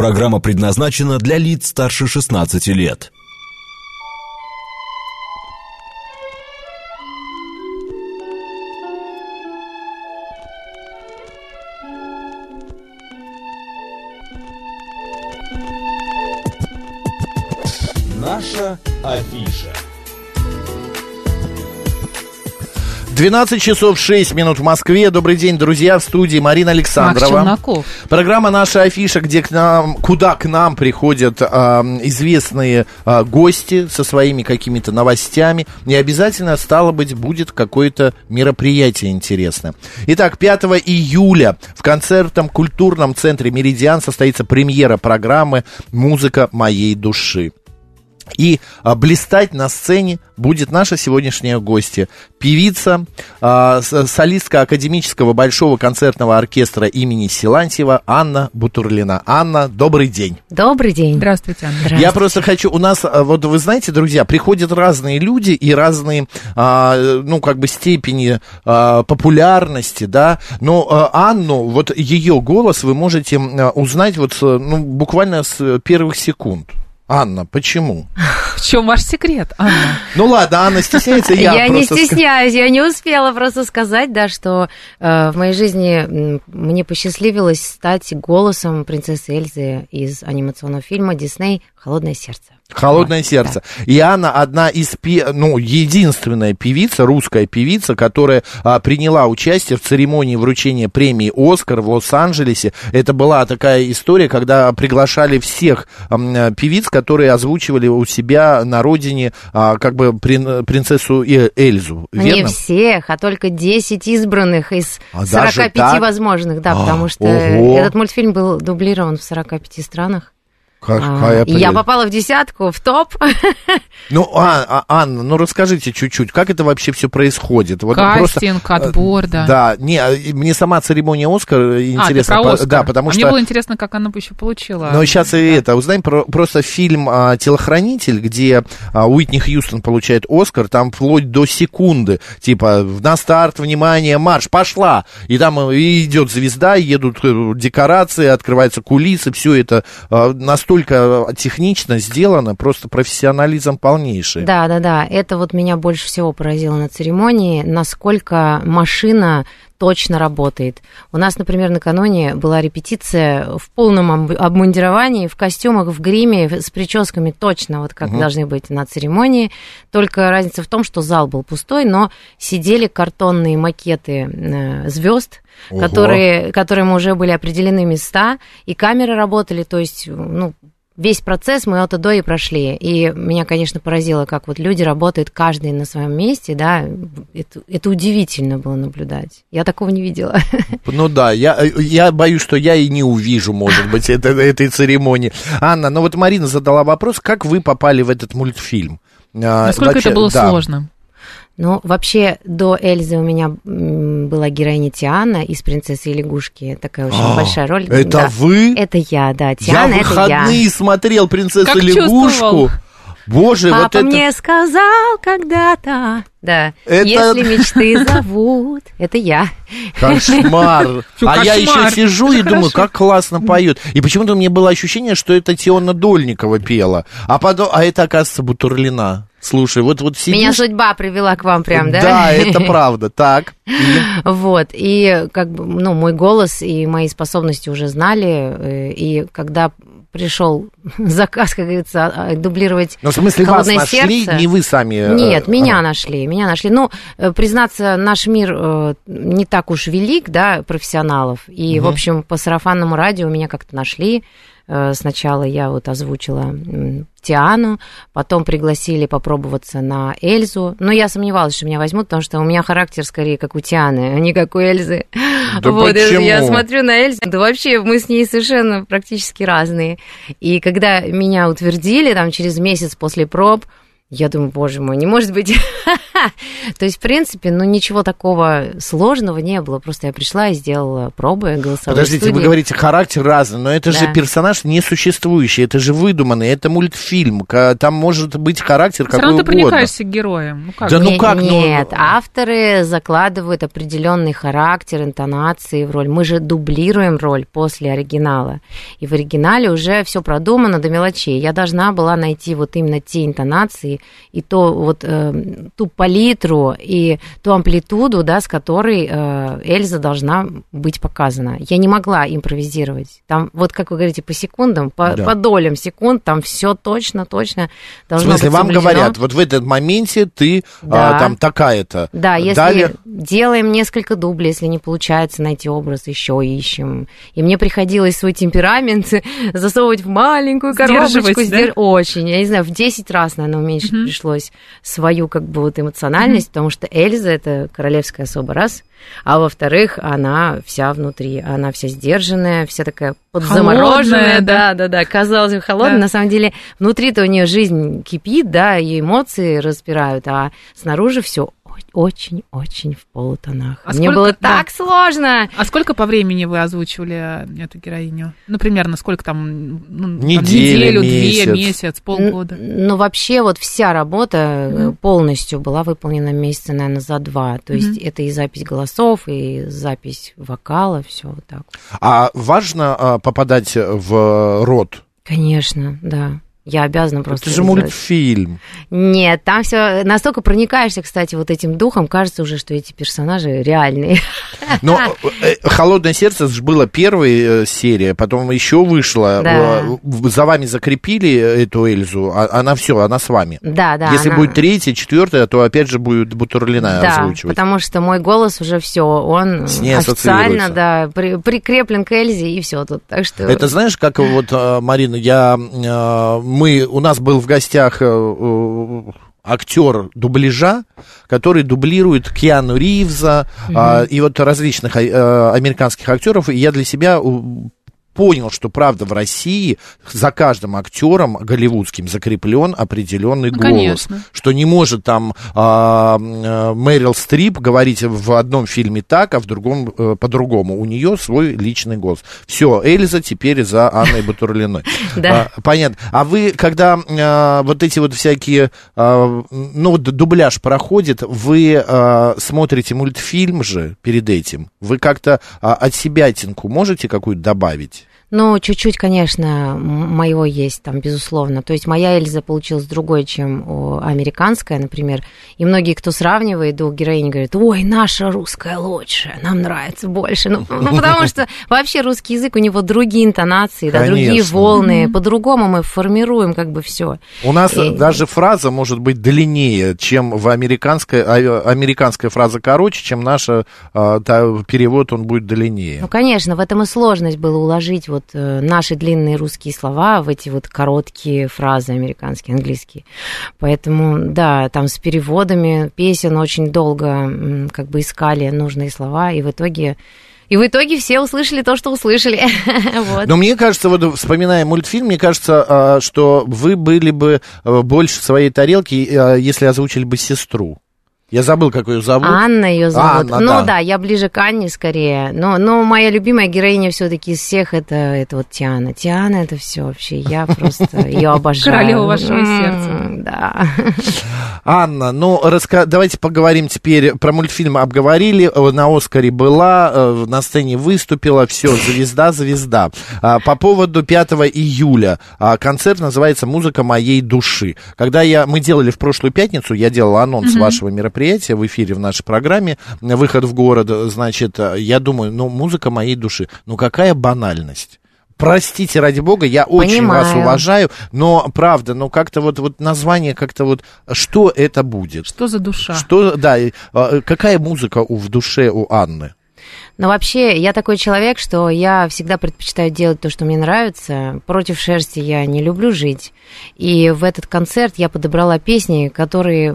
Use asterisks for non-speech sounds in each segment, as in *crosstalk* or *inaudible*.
Программа предназначена для лиц старше 16 лет. Наша афиша. 12 часов 6 минут в Москве. Добрый день, друзья, в студии Марина Александрова. Программа «Наша афиша», где к нам, куда к нам приходят а, известные а, гости со своими какими-то новостями. И обязательно, стало быть, будет какое-то мероприятие интересное. Итак, 5 июля в концертном культурном центре «Меридиан» состоится премьера программы «Музыка моей души». И а, блистать на сцене будет наша сегодняшняя гостья, певица, а, солистка академического большого концертного оркестра имени Силантьева Анна Бутурлина. Анна, добрый день. Добрый день. Здравствуйте, Анна. Здравствуйте. Я просто хочу, у нас, а, вот вы знаете, друзья, приходят разные люди и разные, а, ну, как бы степени а, популярности, да, но а, Анну, вот ее голос вы можете а, узнать вот, с, ну, буквально с первых секунд. Анна, почему? В чем ваш секрет, Анна? Ну ладно, Анна стесняется, я, Я, не стесняюсь, я не успела просто сказать, да, что э, в моей жизни мне посчастливилось стать голосом принцессы Эльзы из анимационного фильма Дисней «Холодное сердце». Холодное Вот, сердце. И Анна одна из, пе- ну, единственная певица, русская певица, которая а, приняла участие в церемонии вручения премии «Оскар» в Лос-Анджелесе. Это была такая история, когда приглашали всех э, певиц, которые озвучивали у себя на родине а, как бы прин- принцессу Эльзу. Не Верно? всех, а только 10 избранных из А даже 45 так? возможных, да, А, потому что ого. этот мультфильм был дублирован в 45 странах. Какая А, я попала в десятку, в топ. *laughs* Ну, а, а, Анна, ну расскажите чуть-чуть, как это вообще все происходит? Вот просто- Кастинг, отбор, да. Да, не, а, мне сама церемония Оскар А, интересна. про по- Оскар. Да, потому А что... Мне было интересно, как она бы еще получила. Но сейчас и это, узнаем про, просто фильм а, «Телохранитель», где а, Уитни Хьюстон получает Оскар, там вплоть до секунды, типа, на старт, внимание, марш, пошла! И там э, и идет звезда, едут э, декорации, открываются кулисы, все это а, настолько технично сделано, просто профессионализм полнейший. Да, да, да. Это вот меня больше всего поразило на церемонии, насколько машина точно работает. У нас, например, накануне была репетиция в полном об- обмундировании, в костюмах, в гриме, с прическами точно, вот как должны быть на церемонии. Только разница в том, что зал был пустой, но сидели картонные макеты звезд, Ого. которые, которым уже были определены места, и камеры работали, то есть, ну, весь процесс мы от и до и прошли. И меня, конечно, поразило, как вот люди работают каждый на своем месте, да, это, это удивительно было наблюдать. Я такого не видела. *laughs* Ну да, я, я боюсь, что я и не увижу, может быть, это, этой церемонии. Анна, ну вот Марина задала вопрос, как вы попали в этот мультфильм? А, Насколько нача- это было да. сложно? Ну, вообще, до Эльзы у меня была героиня Тиана из «Принцессы и лягушки». Такая очень А, большая роль. это Да. вы? Это я, да. Я Тиана, в это я. выходные смотрел принцессу Как лягушку. чувствовал. Боже, вот Папа это... мне сказал когда-то, да, Это- если мечты *laughs* зовут, это я. Кошмар. А я еще сижу и думаю, как классно поют. И почему-то мне было ощущение, что это Теона Дольникова пела. А потом, а это, оказывается, Бутурлина. Слушай, вот, вот сидишь... Меня судьба привела к вам прям, да? Да, это *laughs* правда. Так. Вот, и как бы, ну, мой голос и мои способности уже знали, э, и когда пришел *laughs* заказ, как говорится, а, дублировать Ну, в смысле, вас «Холодное нашли, сердце», не вы сами... э, Нет, меня ага. нашли, меня нашли. Ну, э, признаться, наш мир э, не так уж велик, да, профессионалов. И, в общем, по сарафанному радио меня как-то нашли. Э, Сначала я вот озвучила Тиану, потом пригласили попробоваться на Эльзу. Но я сомневалась, что меня возьмут, потому что у меня характер скорее как у Тианы, а не как у Эльзы. Да вот, и я почему? смотрю на Эльзу, да вообще мы с ней совершенно практически разные. И когда меня утвердили, там через месяц после проб, Я думаю, боже мой, не может быть. *laughs* То есть, в принципе, ну ничего такого сложного не было. Просто я пришла и сделала пробы голосовые Подождите, вы студии. говорите, характер разный, но это же Да. персонаж несуществующий, это же выдуманный, это мультфильм, там может быть характер Все какой равно ты угодно. проникаешься героем. Ну как? Да же? ну Не- как, ну- Нет, авторы закладывают определенный характер, интонации в роль. Мы же дублируем роль после оригинала. И в оригинале уже все продумано до мелочей. Я должна была найти вот именно те интонации и то вот э, ту палитру и ту амплитуду, да, с которой э, Эльза должна быть показана. Я не могла импровизировать. Там, вот как вы говорите, по секундам, по, Да. по долям секунд, там все точно, точно В должно смысле, быть вам говорят, вот в этот моменте ты а, Да. там такая-то. Да, если Далее- делаем несколько дублей, если не получается найти образ, еще ищем. И мне приходилось свой темперамент *laughs* засовывать в маленькую коробочку. да? сдер- Очень. Я не знаю, в 10 раз, наверное, уменьшить Мгм. пришлось свою как бы вот эмоциональность, потому что Эльза это королевская особа, раз. А во-вторых, она вся внутри, она вся сдержанная, вся такая подзамороженная, да, да, да, казалось бы, холодная. Да. На самом деле, внутри-то у нее жизнь кипит, да, и эмоции распирают, а снаружи все очень-очень в полутонах. А Мне сколько- было да. так сложно. А сколько по времени вы озвучивали эту героиню? Ну, примерно сколько там? ну, там, Неделя, неделю, месяц. две, месяц, полгода. Н- Ну, вообще, вот вся работа э, полностью была выполнена месяца, наверное, за два. То есть это и запись голосов, и запись вокала, все вот так. А важно а, попадать в рот? Конечно, да. Я обязана просто. это же сделать. мультфильм. Нет, там все настолько проникаешься, кстати, вот этим духом, кажется уже, что эти персонажи реальные. Но э, «Холодное сердце» ж была первая э, серия, потом еще вышла. Да. э, За вами закрепили эту Эльзу, а- она все, она с вами. Да, да. Если она- будет третья, четвертая, то опять же будет Бутурлина Да, озвучивать. потому что мой голос уже все, он официально, да, при- прикреплен к Эльзе и все тут. Так что Это знаешь, как вот, э, Марина, я, э, мы, у нас был в гостях э, э, актер дубляжа, который дублирует Киану Ривза а, и вот различных э, американских актеров, и я для себя понял, что правда в России за каждым актером голливудским закреплен определенный Ну, голос, конечно. что не может там а, э, Мэрил Стрип говорить в одном фильме так, а в другом э, по-другому. У нее свой личный голос. Все, Эльза теперь за Анной Батурлиной. *laughs* Да. А, Понятно. А вы, когда а, вот эти вот всякие, ну, вот дубляж проходит, вы смотрите мультфильм же перед этим, вы как-то от себя тинку можете какую-то добавить? Ну, чуть-чуть, конечно, моего есть там, безусловно. То есть моя Эльза получилась другой, чем у- американская, например. И многие, кто сравнивает двух героинь, говорят, ой, наша русская лучше, нам нравится больше. Ну, *laughs* ну, потому что вообще русский язык, у него другие интонации, да, другие волны. По-другому мы формируем как бы все. У нас И- даже фраза может быть длиннее, чем в американской, а, американская фраза короче, чем наша, а, та- перевод он будет длиннее. Ну, конечно, в этом и сложность было уложить вот э, наши длинные русские слова в эти вот короткие фразы американские, английские. Поэтому, да, там с переводами песен очень долго как бы искали нужные слова, и в итоге... И в итоге все услышали то, что услышали. *laughs* Вот. Но мне кажется, вот вспоминая мультфильм, мне кажется, а, что вы были бы а, больше своей тарелки, а, если озвучили бы сестру. Я забыл, как ее зовут. Анна ее зовут. Анна, ну да. да. я ближе к Анне скорее. Но, но моя любимая героиня все-таки из всех это, это вот Тиана. Тиана это все вообще. Я просто ее *laughs* обожаю. Королева вашего сердца. Да. Анна, ну раска... давайте поговорим теперь про мультфильм. Обговорили, э, на Оскаре была, э, на сцене выступила, все, звезда, звезда. А, По поводу 5 июля а, концерт называется «Музыка моей души». Когда я, мы делали в прошлую пятницу, я делал анонс вашего мероприятия в эфире в нашей программе «Выход в город», значит, я думаю, ну, музыка моей души, ну, какая банальность. Простите, ради бога, я очень вас Понимаю. уважаю, но правда, ну как-то вот, вот название как-то вот, что это будет? Что за душа? Что, да, а, какая музыка у, в душе у Анны? Но вообще, я такой человек, что я всегда предпочитаю делать то, что мне нравится. Против шерсти я не люблю жить. И в этот концерт я подобрала песни, которые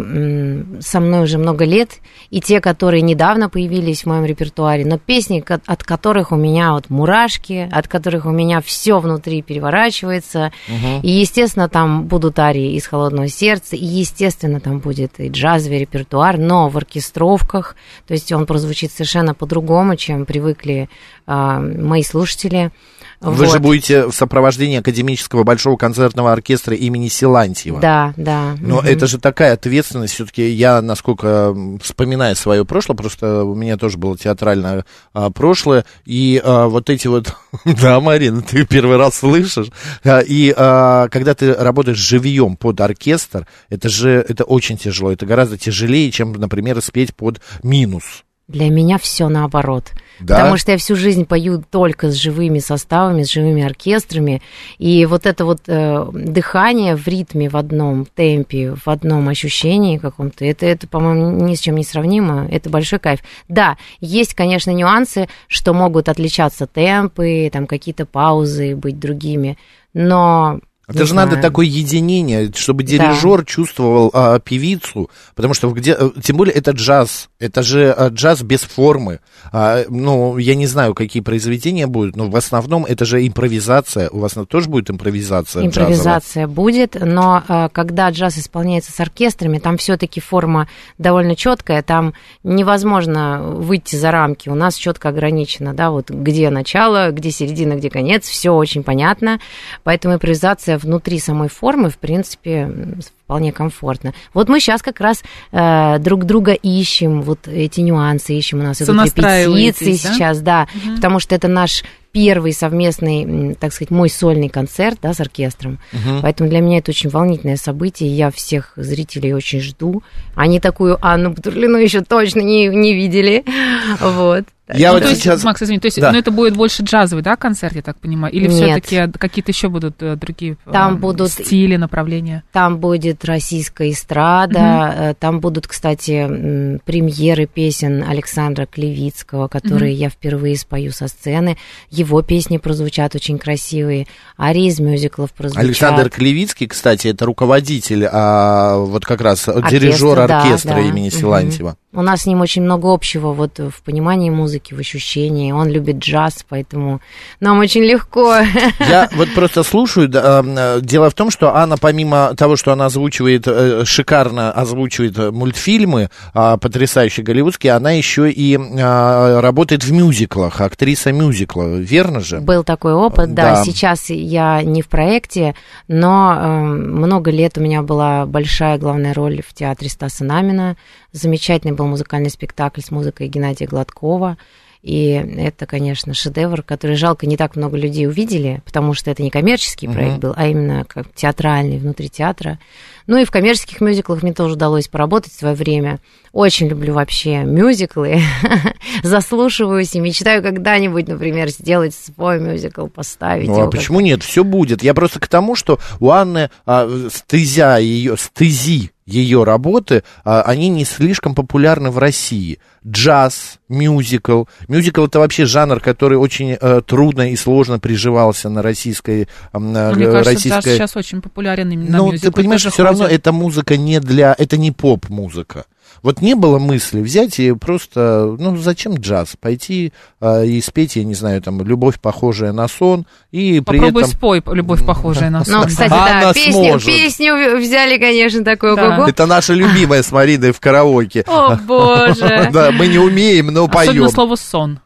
со мной уже много лет, и те, которые недавно появились в моем репертуаре, но песни, от которых у меня вот мурашки, от которых у меня все внутри переворачивается. И, естественно, там будут арии из «Холодного сердца», и, естественно, там будет и джазовый репертуар, но в оркестровках, то есть он прозвучит совершенно по-другому, чем привыкли а, мои слушатели. Вы Вот. же будете в сопровождении академического большого концертного оркестра имени Силантьева. Да, да. Но мгм. это же такая ответственность. Все-таки я, насколько вспоминаю свое прошлое, просто у меня тоже было театральное а, прошлое, и а, вот эти вот, *laughs* да, Марина, ты первый раз слышишь, А, и а, когда ты работаешь живьем под оркестр, это же это очень тяжело, это гораздо тяжелее, чем, например, спеть под минус. Для меня все наоборот. Да? Потому что я всю жизнь пою только с живыми составами, с живыми оркестрами. И вот это вот э, дыхание в ритме, в одном темпе, в одном ощущении каком-то, это, это, по-моему, ни с чем не сравнимо. Это большой кайф. Да, есть, конечно, нюансы, что могут отличаться темпы, там какие-то паузы быть другими. Но Это не же надо знаю. такое единение, чтобы дирижер чувствовал а, певицу, потому что где, э, тем более это джаз, это же а, джаз без формы. А, ну, я не знаю, какие произведения будут, но в основном это же импровизация. У вас тоже будет импровизация? джазовая? Импровизация будет, но э, когда джаз исполняется с оркестрами, там все-таки форма довольно четкая, там невозможно выйти за рамки. У нас четко ограничено, да, вот где начало, где середина, где конец, все очень понятно. Поэтому импровизация внутри самой формы, в принципе, вполне комфортно. Вот мы сейчас как раз э, друг друга ищем, вот эти нюансы ищем. У нас идут репетиции да? сейчас, да, потому что это наш первый совместный, так сказать, мой сольный концерт, да, с оркестром. Поэтому для меня это очень волнительное событие. Я всех зрителей очень жду. Они такую Анну Батурлину еще точно не, не видели. *laughs* Вот. Я Ну, вот то есть, сейчас... Макс, извини, то есть, Да. ну, это будет больше джазовый, да, концерт, я так понимаю? Или Нет. все-таки какие-то еще будут э, другие Там э, будут- стили, направления? Там будет российская эстрада, э, там будут, кстати, премьеры песен Александра Клевицкого, которые я впервые спою со сцены. Его песни прозвучат очень красивые, арии из мюзиклов прозвучат. Александр Клевицкий, кстати, это руководитель, а, вот как раз Оркестра, дирижер да, оркестра да. имени Мгм. Силантьева. У нас с ним очень много общего вот в понимании музыки, в ощущении. Он любит джаз, поэтому нам очень легко. Я *laughs* вот просто слушаю. э, Дело в том, что Анна, помимо того, что она озвучивает, э, шикарно озвучивает э, мультфильмы, а, потрясающие голливудские, она еще и а, работает в мюзиклах, актриса мюзикла, верно же? Был такой опыт, да. Да. Сейчас я не в проекте, но много лет у меня была большая главная роль в театре Стаса Намина. Замечательный был музыкальный спектакль с музыкой Геннадия Гладкова. И это, конечно, шедевр, который жалко не так много людей увидели, потому что это не коммерческий проект был, а именно как театральный, внутри театра. Ну и в коммерческих мюзиклах мне тоже удалось поработать в свое время. Очень люблю вообще мюзиклы, *laughs* заслушиваюсь и мечтаю когда-нибудь, например, сделать свой мюзикл, поставить Ну его а почему нет? Все будет. Я просто к тому, что у Анны а, стезя ее, стези ее работы, а, они не слишком популярны в России. Джаз, мюзикл. Мюзикл это вообще жанр, который очень э, трудно и сложно приживался на российской... Ну, Мне кажется, российской... даже сейчас очень популярен именно Ну, мюзиклы ты понимаешь, все равно ходят. эта музыка не для... Это не поп-музыка. Вот не было мысли взять и просто, ну, зачем джаз? Пойти а, и спеть, я не знаю, там, «Любовь, похожая на сон», и при Попробуй этом... спой «Любовь, похожая на сон». Ну, кстати, да, песню, сможет. песню взяли, конечно, такой Да. Это наша любимая с Мариной в караоке. О, боже! *laughs* Да, мы не умеем, но Особенно поем. слово «сон».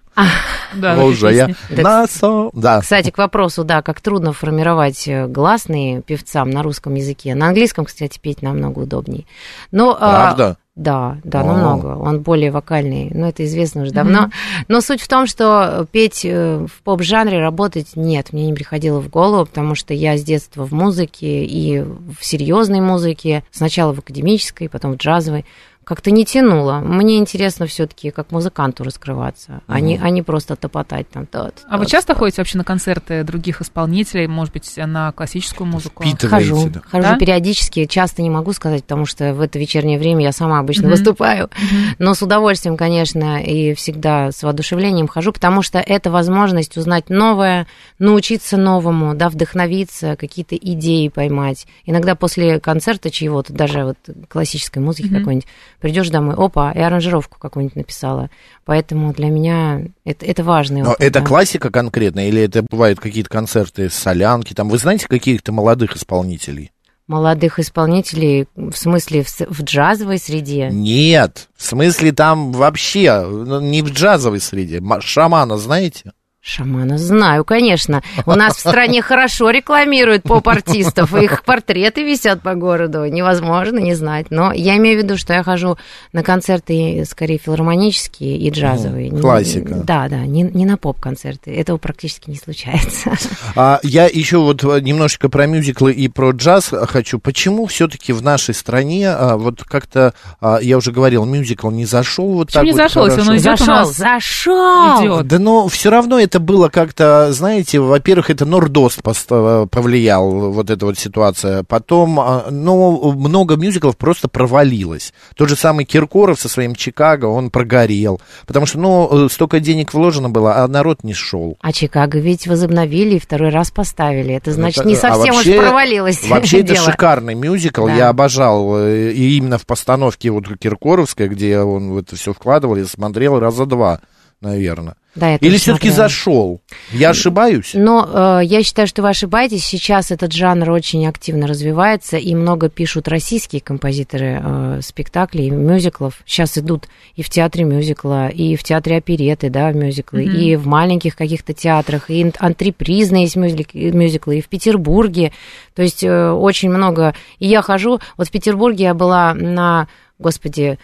Да, в этой Уже я песне. на сон. Да. Кстати, к вопросу, да, как трудно формировать э, гласные певцам на русском языке. На английском, кстати, петь намного удобнее. Но, а, Правда? Да, да, О. намного. Он более вокальный, но это известно уже давно. Но суть в том, что петь э, в поп-жанре работать нет, мне не приходило в голову, потому что я с детства в музыке и в серьезной музыке, сначала в академической, потом в джазовой. Как-то не тянуло. Мне интересно все-таки как музыканту раскрываться, а, не, а не просто топотать там. Тот, А вы часто ходите вообще на концерты других исполнителей, может быть, на классическую музыку? Впитываете, Хожу, да. хожу Да? периодически, часто не могу сказать, потому что в это вечернее время я сама обычно Мгм. выступаю, но с удовольствием, конечно, и всегда с воодушевлением хожу, потому что это возможность узнать новое, научиться новому, да, вдохновиться, какие-то идеи поймать. Иногда после концерта чьего-то, даже вот классической музыки Мгм. какой-нибудь, придешь домой, опа, и аранжировку какую-нибудь написала. Поэтому для меня это, это важный Но опыт, это да. классика конкретно, или это бывают какие-то концерты солянки? Там, вы знаете каких-то молодых исполнителей? Молодых исполнителей, в смысле, в, в джазовой среде. Нет, в смысле там вообще, ну, не в джазовой среде. Ма- Шамана знаете? Шамана знаю, конечно. У нас в стране хорошо рекламируют поп-артистов, их портреты висят по городу. Невозможно не знать. Но я имею в виду, что я хожу на концерты скорее филармонические и джазовые. Не- классика. Да, да, не, не на поп-концерты. Этого практически не случается. А, я еще вот э, немножечко про мюзиклы и про джаз хочу. Почему все-таки в нашей стране а, вот как-то, а, я уже говорил, мюзикл не зашел вот Почему так не вот зашел, если хорошо? он идет у Зашел, нас? зашел! Идет. Да но все равно это было как-то, знаете, во-первых, это Нордост поста- повлиял, вот эта вот ситуация. Потом, а, ну, много мюзиклов просто провалилось. Тот же самый Киркоров со своим Чикаго, он прогорел. Потому что, ну, э, столько денег вложено было, а народ не шел. А Чикаго ведь возобновили и второй раз поставили. Это значит, не Это- а совсем вообще- уж провалилось *laughs* Вообще *laughs* это шикарный мюзикл, Да. я обожал. э, И именно в постановке вот Киркоровской, где он в это все вкладывал, я смотрел раза два, наверное. Да, я Или все-таки зашел? Я ошибаюсь? Но э, я считаю, что вы ошибаетесь. Сейчас этот жанр очень активно развивается, и много пишут российские композиторы э, спектаклей, и мюзиклов. Сейчас идут и в театре мюзикла, и в театре опереты, да, мюзиклы, Мгм. и в маленьких каких-то театрах, и антрепризные есть мюзик- мюзиклы, и в Петербурге. То есть э, очень много. И я хожу, вот в Петербурге я была на, господи,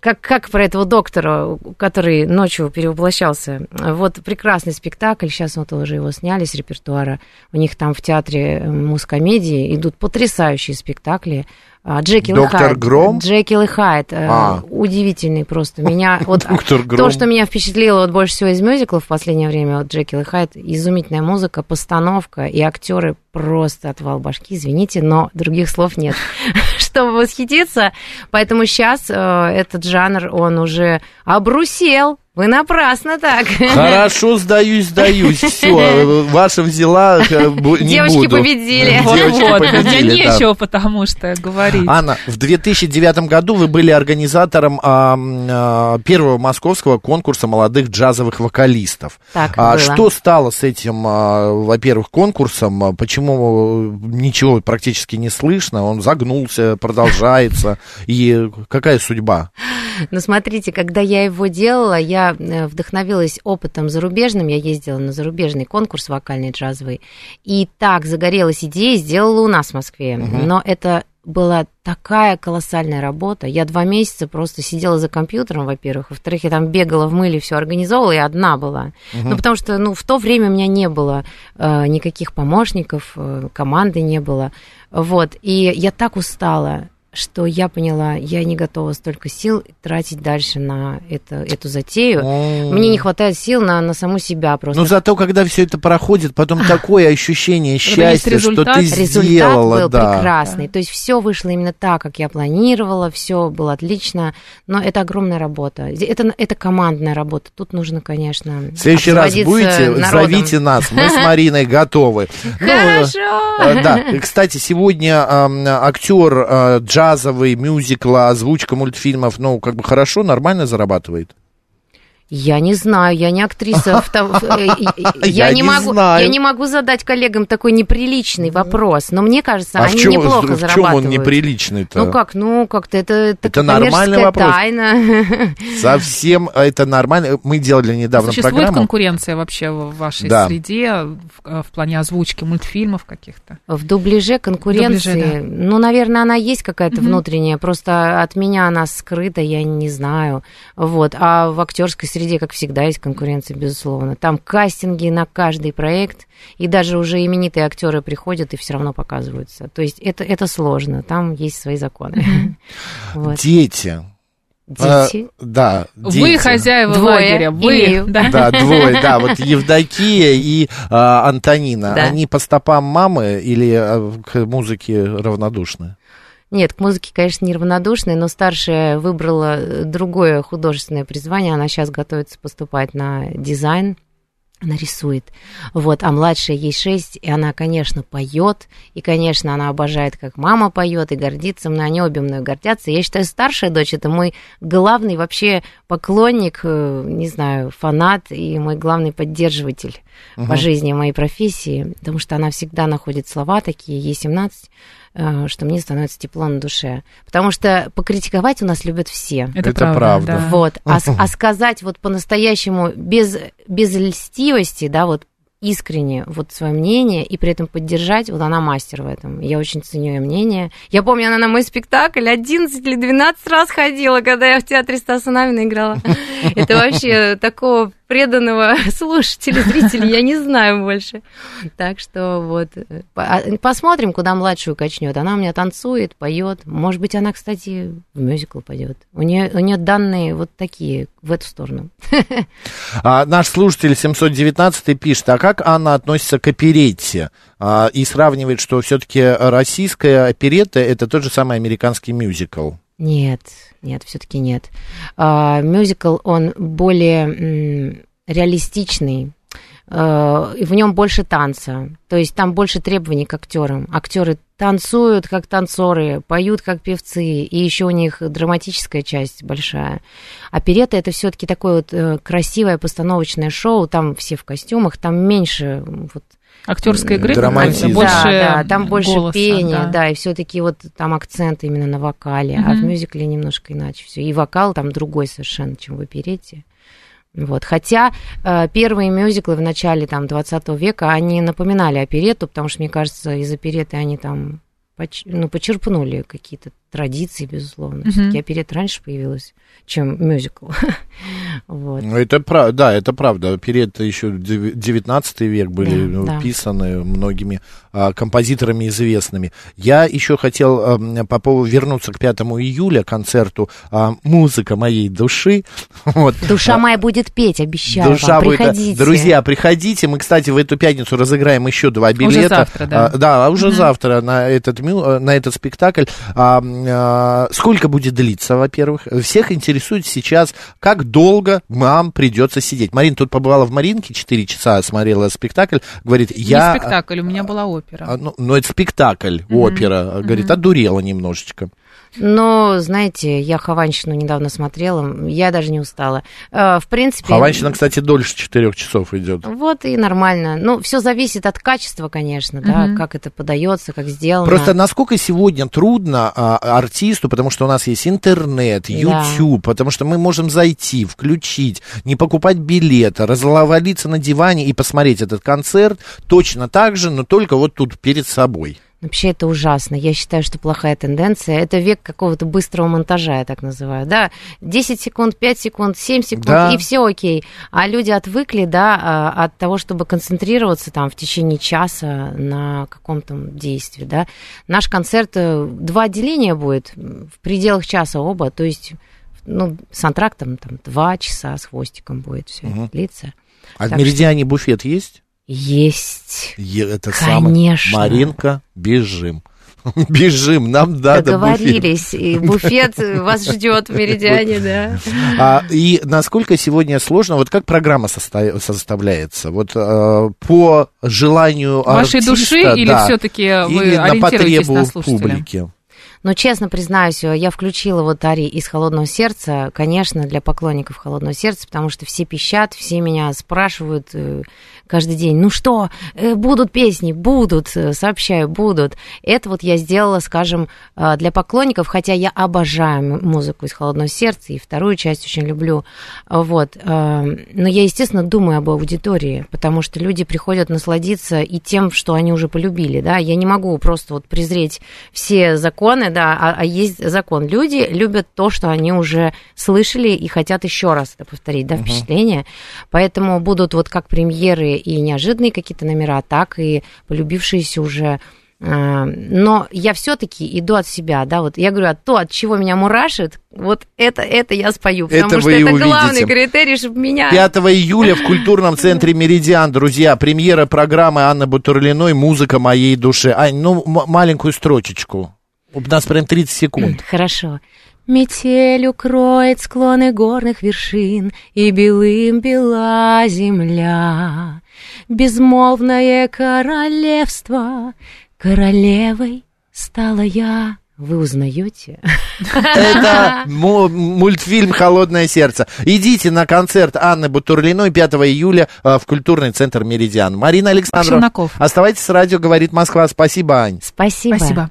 как, как про этого доктора, который ночью перевоплощался. Вот прекрасный спектакль, сейчас вот уже его сняли с репертуара. У них там в театре э, мускомедии идут потрясающие спектакли. А, Джекил и Доктор Хайд. Гром? Джекил и Хайд. э, А. Удивительный просто. Меня *laughs* вот Доктор Гром. то, что меня впечатлило вот больше всего из мюзиклов в последнее время, вот Джекил и Хайд, изумительная музыка, постановка и актеры просто отвал башки, извините, но других слов нет, *laughs* чтобы восхититься. Поэтому сейчас этот жанр, он уже обрусел. Вы напрасно так. Хорошо, сдаюсь, сдаюсь. Все, ваша взяла, не Девочки буду. победили. Девочки вот, мне победили, да. нечего потому что говорить. Анна, в 2009 году вы были организатором а, а, первого московского конкурса молодых джазовых вокалистов. Так А было. что стало с этим, а, во-первых, конкурсом? А Почему э, ничего практически не слышно? Он загнулся, продолжается. *laughs* И какая судьба? Ну, смотрите, когда я его делала, я э, вдохновилась опытом зарубежным. Я ездила на зарубежный конкурс вокальный джазовый. И так загорелась идеей, сделала у нас в Москве. Но это была такая колоссальная работа. Я два месяца просто сидела за компьютером, во-первых. Во-вторых, я там бегала в мыле, все организовывала, и одна была. Ну, потому что, ну, в то время у меня не было э, никаких помощников, э, команды не было. Вот. И я так устала что я поняла, я не готова столько сил тратить дальше на это, эту затею. Мне не хватает сил на, на саму себя просто. Но зато, когда все это проходит, потом такое ощущение счастья, что результат, ты Результат сделала. был да. прекрасный. То есть все вышло именно так, как я планировала, все было отлично. Но это огромная работа. Это, это командная работа. Тут нужно, конечно, В следующий раз будете, народом. зовите нас. Мы с Мариной готовы. Ну, Хорошо. э, Да, И, кстати, сегодня актер э, джазовый, мюзикла, озвучка мультфильмов, ну, как бы хорошо, нормально зарабатывает. Я не знаю, я не актриса. *laughs* э, э, Я не могу, я не могу задать коллегам такой неприличный вопрос. Но мне кажется, А они неплохо в чем зарабатывают. он неприличный-то? Ну как, ну как-то это, это, Это нормальный вопрос. тайна. *laughs* Совсем это нормально. Мы делали недавно Существует программу. конкуренция вообще в вашей среде в, э, в плане озвучки мультфильмов каких-то? В дубляже конкуренции, ну, наверное, она есть какая-то внутренняя, просто от меня она скрыта, я не знаю. Вот. А в актерской среде, как всегда, есть конкуренция, безусловно. Там кастинги на каждый проект, и даже уже именитые актеры приходят и все равно показываются. То есть это, это сложно, там есть свои законы. *laughs* Вот. Дети. А, Дети. да, Вы дети. хозяева Двое лагеря, вы, да. Да, двое, да, вот Евдокия и а, Антонина. Да. Они по стопам мамы или а, к музыке равнодушны? Нет, к музыке, конечно, неравнодушная, но старшая выбрала э, другое художественное призвание. Она сейчас готовится поступать на дизайн. Она рисует. Вот, а младшая ей шесть, и она, конечно, поет, и, конечно, она обожает, как мама поет, и гордится мной, они обе мной гордятся. Я считаю, старшая дочь это мой главный вообще поклонник, э, не знаю, фанат и мой главный поддерживатель по жизни моей профессии, потому что она всегда находит слова такие, ей 17, э, что мне становится тепло на душе. Потому что покритиковать у нас любят все. Это, Это правда. да. Вот. А, *laughs* а сказать вот по-настоящему без, без льстивости, да, вот искренне вот свое мнение и при этом поддержать, вот она мастер в этом. Я очень ценю ее мнение. Я помню, она на мой спектакль 11 или 12 раз ходила, когда я в театре Стаса Намина играла. *laughs* Это вообще такого преданного *laughs* слушателя, зрителя я не знаю больше. Так что вот а, посмотрим, куда младшую качнет. Она у меня танцует, поет. Может быть, она, кстати, в мюзикл пойдет. У нее, у нее данные вот такие в эту сторону. *laughs* А, наш слушатель 719 пишет, а как Анна относится к оперетте? А, и сравнивает, что все-таки российская оперетта это тот же самый американский мюзикл. Нет, нет, все-таки нет. А, мюзикл, он более м, реалистичный. и в нем больше танца. То есть там больше требований к актерам. Актеры танцуют как танцоры, поют как певцы, и еще у них драматическая часть большая. Оперета это все-таки такое вот э, красивое постановочное шоу. Там все в костюмах, там меньше вот Актерской игры Драматизм. больше да, да, там больше голоса, пения, да. да. и все-таки вот там акцент именно на вокале, а в мюзикле немножко иначе все. И вокал там другой совершенно, чем в оперете. Вот. Хотя э, первые мюзиклы в начале там, 20 века, они напоминали оперету, потому что, мне кажется, из опереты они там поч- ну, почерпнули какие-то традиции, безусловно. Все-таки оперета раньше появилась, чем мюзикл. *laughs* Вот. Ну, это правда, да, это правда. Перед еще 19 век были Да, ну, да. писаны многими а, композиторами известными. Я еще хотел ам, по поводу вернуться к 5 июля концерту а, «Музыка моей души». *laughs* Вот. Душа А, моя будет петь, обещаю Душа вам. будет, да. Приходите. Друзья, приходите. Мы, кстати, в эту пятницу разыграем еще два Уже билета. завтра, да. А, да, а уже завтра на этот, мю- э, на этот спектакль. А, а, сколько будет длиться, во-первых? Всех интересует сейчас, как долго вам придется сидеть. Марин тут побывала в Маринке, 4 часа смотрела спектакль. Говорит, я... Не спектакль, у меня была опера. А, ну, ну, это спектакль, опера. Говорит, одурела немножечко. Но, знаете, я Хованщину недавно смотрела, я даже не устала. Э, В принципе... Хованщина, кстати, дольше 4 часов идет. Вот и нормально. Ну, все зависит от качества, конечно, да, Мгм. как это подается, как сделано. Просто насколько сегодня трудно а, артисту, потому что у нас есть интернет, Да. YouTube, потому что мы можем зайти, включить, не покупать билета, разловалиться на диване и посмотреть этот концерт точно так же, но только вот тут перед собой. Вообще это ужасно. Я считаю, что плохая тенденция. Это век какого-то быстрого монтажа, я так называю. Да, 10 секунд, 5 секунд, 7 секунд, Да. и все окей. А люди отвыкли, да, а, от того, чтобы концентрироваться там в течение часа на каком-то действии, да. Наш концерт, э, два отделения будет в пределах часа оба, то есть, ну, с антрактом там два часа с хвостиком будет все Мгм. длиться. А в Так Меридиане буфет есть? Есть. Е- Это Конечно. самое. Маринка, бежим. *laughs* Бежим, нам надо буфет. Договорились. И *laughs* буфет вас ждет в Меридиане, да. А, и насколько сегодня сложно, вот как программа соста- составляется? Вот э, по желанию Вашей артиста, души или да, все-таки вы или на ориентируетесь потребу на слушателя? публики? Но честно признаюсь, я включила вот Ари из «Холодного сердца», конечно, для поклонников «Холодного сердца», потому что все пищат, все меня спрашивают э, каждый день, ну что, э, будут песни? Будут, э, сообщаю, будут. Это вот я сделала, скажем, э, для поклонников, хотя я обожаю музыку из «Холодного сердца» и вторую часть очень люблю. Вот. э, Но я, естественно, думаю об аудитории, потому что люди приходят насладиться и тем, что они уже полюбили, да. Я не могу просто вот презреть все законы, да, а, а есть закон. Люди любят то, что они уже слышали и хотят еще раз это повторить, да, впечатление. Поэтому будут вот как премьеры и неожиданные какие-то номера, так и полюбившиеся уже А, Но я все-таки иду от себя, да, вот я говорю, от то, от чего меня мурашит, вот это, это я спою, потому Это что это увидите. главный критерий, чтобы меня... 5 июля в культурном *laughs* центре «Меридиан», друзья, премьера программы Анны Бутурлиной «Музыка моей души». Ань, ну, маленькую строчечку. У нас прям 30 секунд. Хорошо. Метель укроет склоны горных вершин, И белым бела земля. Безмолвное королевство, Королевой стала я. Вы узнаете? Это *laughs* му- мультфильм «Холодное сердце». Идите на концерт Анны Бутурлиной 5 июля э, в культурный центр «Меридиан». Марина Александровна, оставайтесь с радио «Говорит Москва». Спасибо, Ань. Спасибо. Спасибо.